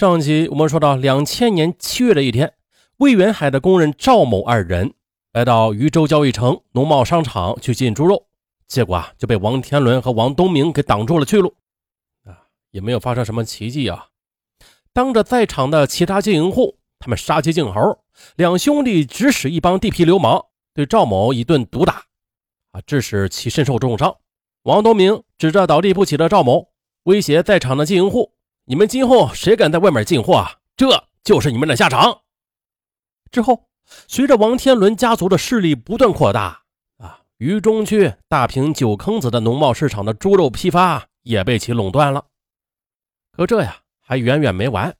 上集我们说到，两千年七月的一天，魏源海的工人赵某二人来到渝州交易城农贸商场去进猪肉，结果啊就被王天伦和王东明给挡住了去路。啊，也没有发生什么奇迹啊！当着在场的其他经营户，他们杀鸡儆猴，两兄弟指使一帮地痞流氓对赵某一顿毒打，啊，致使其身受重伤。王东明指着倒地不起的赵某，威胁在场的经营户：“你们今后谁敢在外面进货啊，这就是你们的下场。”之后，随着王天伦家族的势力不断扩大，啊，渝中区大坪九坑子的农贸市场的猪肉批发也被其垄断了。可这呀，还远远没完。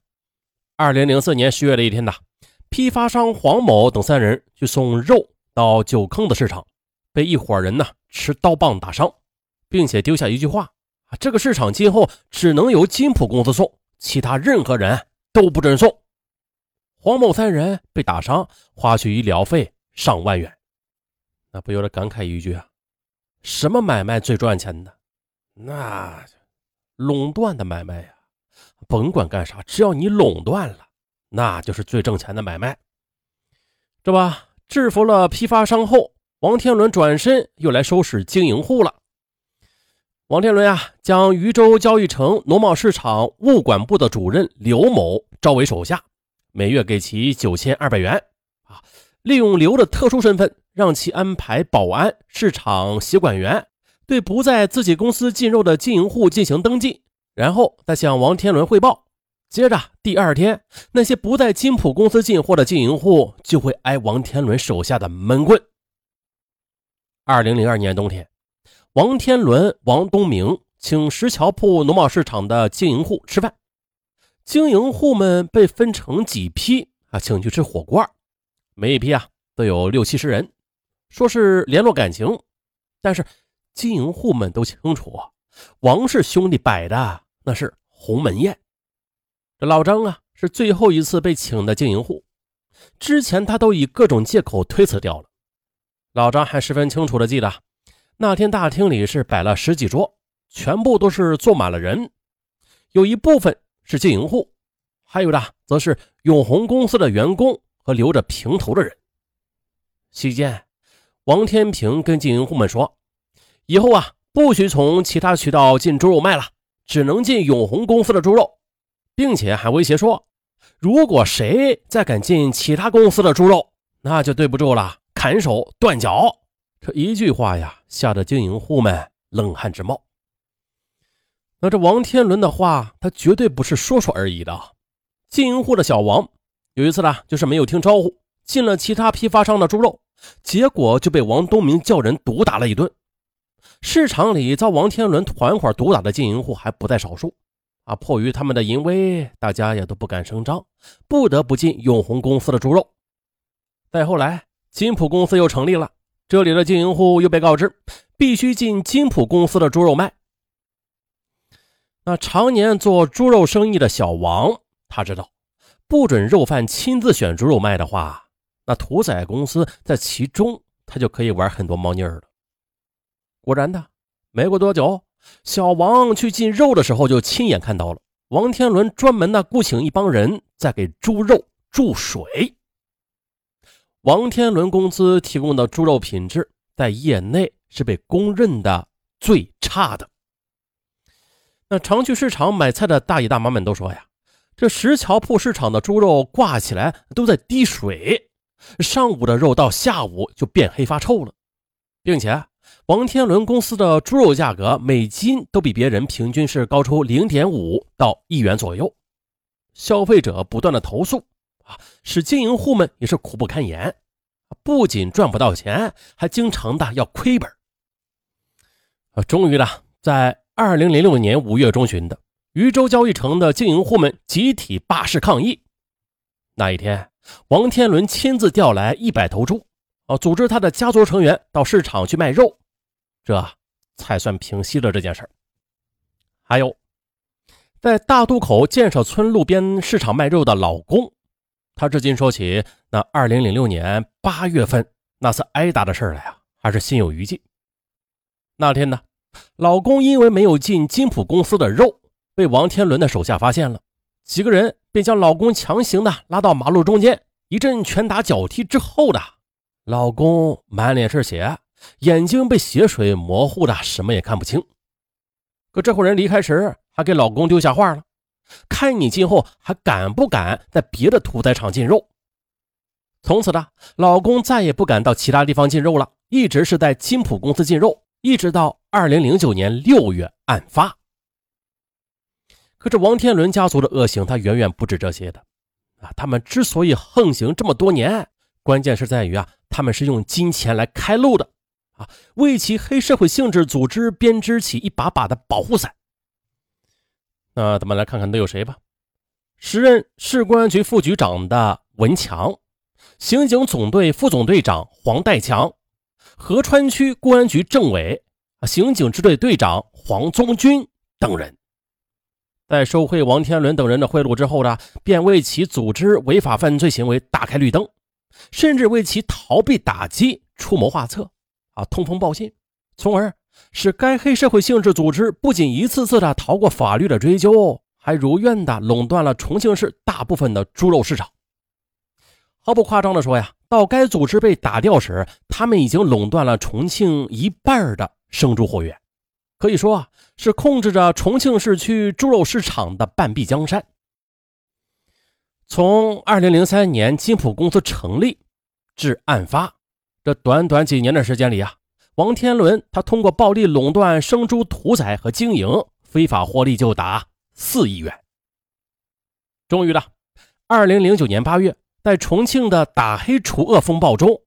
二零零四年十月的一天呐，批发商黄某等三人去送肉到九坑子市场，被一伙人呢持刀棒打伤。并且丢下一句话：“，这个市场今后只能由金普公司送，其他任何人都不准送。”黄某三人被打伤，花去医疗费上万元，那不由得感慨一句啊：“什么买卖最赚钱的？那垄断的买卖呀！甭管干啥，只要你垄断了，那就是最挣钱的买卖。”这吧，制服了批发商后，王天伦转身又来收拾经营户了。王天伦啊，将渝州交易城农贸市场物管部的主任刘某招为手下，每月给其九千二百元。啊，利用刘的特殊身份，让其安排保安、市场协管员，对不在自己公司进肉的经营户进行登记，然后再向王天伦汇报。接着第二天，那些不在金普公司进货的经营户就会挨王天伦手下的闷棍。二零零二年冬天。王天伦、王东明请石桥铺农贸市场的经营户吃饭，经营户们被分成几批啊，请去吃火锅。每一批啊都有六七十人，说是联络感情。但是经营户们都清楚，王氏兄弟摆的那是鸿门宴。这老张啊是最后一次被请的经营户，之前他都以各种借口推辞掉了。老张还十分清楚的记得。那天大厅里是摆了十几桌，全部都是坐满了人，有一部分是经营户，还有的则是永红公司的员工和留着平头的人。席间，王天平跟经营户们说：“以后啊，不许从其他渠道进猪肉卖了，只能进永红公司的猪肉，并且还威胁说，如果谁再敢进其他公司的猪肉，那就对不住了，砍手断脚。”这一句话呀，吓得经营户们冷汗直冒。那这王天伦的话，他绝对不是说说而已的。经营户的小王有一次呢，就是没有听招呼，进了其他批发商的猪肉，结果就被王东明叫人毒打了一顿。市场里遭王天伦团伙毒打的经营户还不在少数啊！迫于他们的淫威，大家也都不敢声张，不得不进永红公司的猪肉。再后来，金普公司又成立了。这里的经营户又被告知，必须进金普公司的猪肉卖。那常年做猪肉生意的小王，他知道，不准肉贩亲自选猪肉卖的话，那屠宰公司在其中，他就可以玩很多猫腻了。果然的，没过多久，小王去进肉的时候，就亲眼看到了王天伦专门的雇请一帮人在给猪肉注水。王天伦公司提供的猪肉品质在业内是被公认的最差的。那常去市场买菜的大爷大妈们都说呀，这石桥铺市场的猪肉挂起来都在滴水，上午的肉到下午就变黑发臭了，并且王天伦公司的猪肉价格每斤都比别人平均是高出零点五到一元左右，消费者不断的投诉。使经营户们也是苦不堪言，不仅赚不到钱，还经常的要亏本。啊，终于呢，在二零零六年五月中旬的渝州交易城的经营户们集体罢市抗议。那一天，王天伦亲自调来一百头猪，啊，组织他的家族成员到市场去卖肉，这才算平息了这件事还有，在大渡口建设村路边市场卖肉的老公。他至今说起那二零零六年八月份那次挨打的事来啊，还是心有余悸。那天呢，老公因为没有进金普公司的肉，被王天伦的手下发现了，几个人便将老公强行的拉到马路中间，一阵拳打脚踢之后的，老公满脸是血，眼睛被血水模糊的什么也看不清。可这伙人离开时，还给老公丢下话了：“看你今后还敢不敢在别的屠宰场进肉。”从此的，老公再也不敢到其他地方进肉了，一直是在金普公司进肉，一直到二零零九年六月案发。可是王天伦家族的恶行，他远远不止这些的啊！他们之所以横行这么多年，关键是在于啊，他们是用金钱来开路的啊，为其黑社会性质组织编织起一把把的保护伞。那咱们来看看都有谁吧。时任市公安局副局长的文强。刑警总队副总队长黄代强，合川区公安局政委、刑警支队队长黄宗军等人，在受贿王天伦等人的贿赂之后呢，便为其组织违法犯罪行为打开绿灯，甚至为其逃避打击出谋划策，啊，通风报信，从而使该黑社会性质组织不仅一次次的逃过法律的追究，还如愿的垄断了重庆市大部分的猪肉市场。毫不夸张的说呀，到该组织被打掉时，他们已经垄断了重庆一半的生猪货源，可以说啊，是控制着重庆市区猪肉市场的半壁江山。从二零零三年金普公司成立至案发，这短短几年的时间里啊，王天伦他通过暴力垄断生猪屠宰和经营，非法获利就达四亿元。终于了，二零零九年八月。在重庆的打黑除恶风暴中，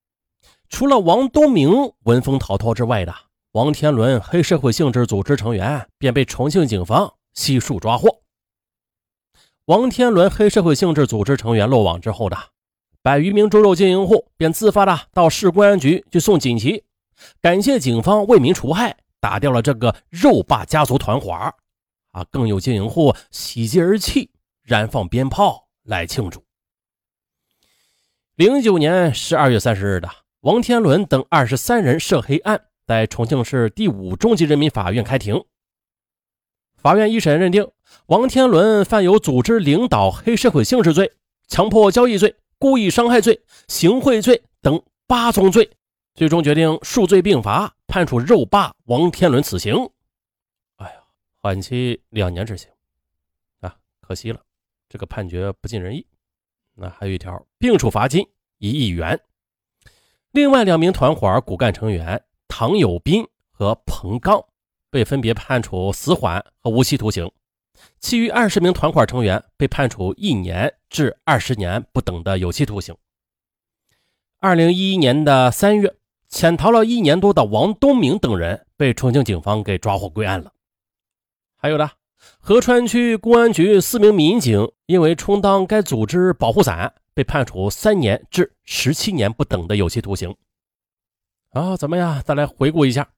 除了王东明闻风逃脱之外的王天伦黑社会性质组织成员便被重庆警方悉数抓获。王天伦黑社会性质组织成员落网之后的百余名猪肉经营户便自发的到市公安局去送锦旗，感谢警方为民除害，打掉了这个肉霸家族团伙啊！更有经营户喜极而泣，燃放鞭炮来庆祝。零九年十二月三十日的王天伦等二十三人涉黑案，在重庆市第五中级人民法院开庭。法院一审认定王天伦犯有组织领导黑社会性质罪、强迫交易罪、故意伤害罪、行贿罪等八宗罪，最终决定数罪并罚，判处肉霸王天伦死刑。哎呀，缓期两年执行啊，可惜了，这个判决不尽人意。那还有一条，并处罚金一亿元。另外两名团伙骨干成员唐有斌和彭刚被分别判处死缓和无期徒刑，其余二十名团伙成员被判处一年至二十年不等的有期徒刑。二零一一年的三月，潜逃了一年多的王东明等人被重庆警方给抓获归案了。还有的。合川区公安局四名民警因为充当该组织保护伞，被判处三年至十七年不等的有期徒刑。啊，怎么样？再来回顾一下：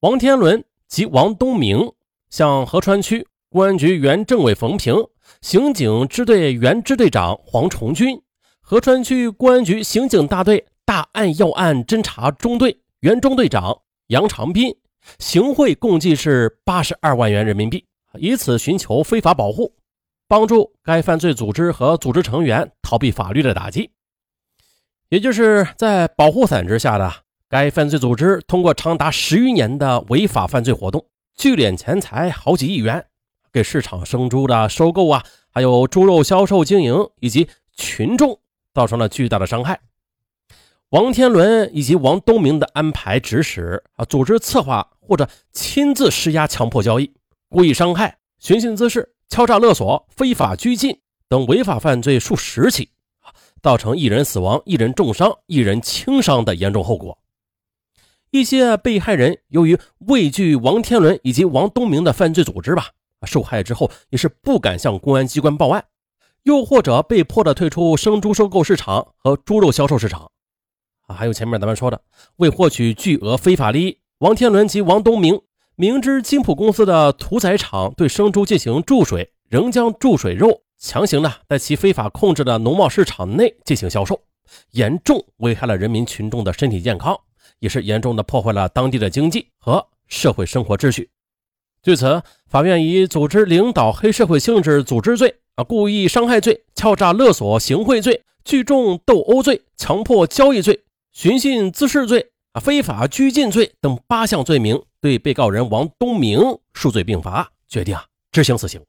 王天伦及王东明向合川区公安局原政委冯平、刑警支队原支队长黄崇军、合川区公安局刑警大队大案要案侦查中队原中队长杨长斌。行贿共计是八十二万元人民币，以此寻求非法保护，帮助该犯罪组织和组织成员逃避法律的打击。也就是在保护伞之下的该犯罪组织，通过长达十余年的违法犯罪活动，聚敛钱财好几亿元，给市场生猪的收购啊，还有猪肉销售经营以及群众造成了巨大的伤害。王天伦以及王东明的安排指使啊，组织策划或者亲自施压强迫交易、故意伤害、寻衅滋事、敲诈勒索、非法拘禁等违法犯罪数十起，造成一人死亡、一人重伤、一人轻伤的严重后果。一些被害人由于畏惧王天伦以及王东明的犯罪组织吧，受害之后也是不敢向公安机关报案，又或者被迫的退出生猪收购市场和猪肉销售市场。还有前面咱们说的，为获取巨额非法利益，王天伦及王东明明知金普公司的屠宰场对生猪进行注水，仍将注水肉强行的在其非法控制的农贸市场内进行销售，严重危害了人民群众的身体健康，也是严重的破坏了当地的经济和社会生活秩序。据此，法院以组织领导黑社会性质组织罪、啊故意伤害罪、敲诈勒索行贿罪、聚众斗殴罪、强迫交易罪、寻衅滋事罪、啊非法拘禁罪等八项罪名，对被告人王东明数罪并罚，决定啊执行死刑。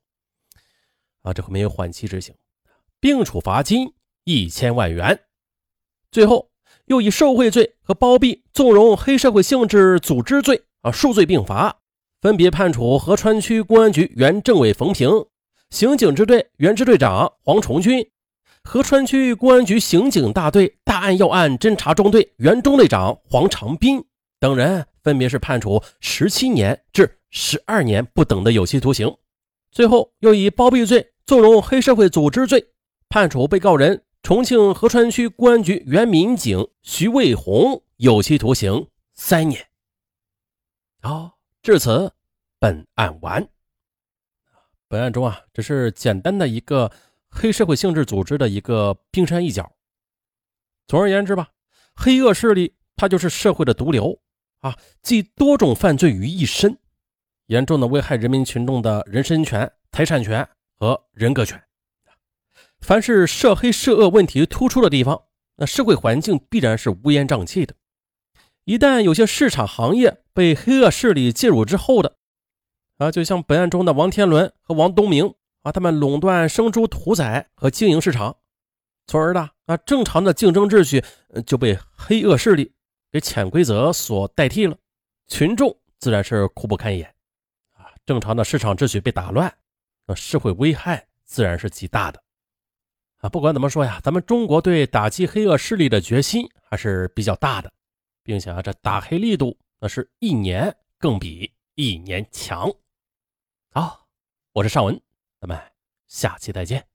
啊，这回没有缓期执行，并处罚金一千万元。最后又以受贿罪和包庇、纵容黑社会性质组织罪啊数罪并罚。分别判处合川区公安局原政委冯平、刑警支队原支队长黄崇军、合川区公安局刑警大队大案要案侦查中队原中队长黄长斌等人，分别是判处十七年至十二年不等的有期徒刑。最后又以包庇罪、纵容黑社会组织罪，判处被告人重庆合川区公安局原民警徐卫红有期徒刑三年。好。至此，本案完。本案中啊，只是简单的一个黑社会性质组织的一个冰山一角。总而言之吧，黑恶势力它就是社会的毒瘤啊，集多种犯罪于一身，严重的危害人民群众的人身权、财产权和人格权。凡是涉黑涉恶问题突出的地方，那社会环境必然是乌烟瘴气的。一旦有些市场行业被黑恶势力介入之后的，啊，就像本案中的王天伦和王东明啊，他们垄断生猪屠宰和经营市场，从而呢，啊，正常的竞争秩序就被黑恶势力给潜规则所代替了，群众自然是苦不堪言，啊，正常的市场秩序被打乱，那社会危害自然是极大的，啊，不管怎么说呀，咱们中国对打击黑恶势力的决心还是比较大的。并且啊，这打黑力度那是一年更比一年强。好，我是尚文，咱们下期再见。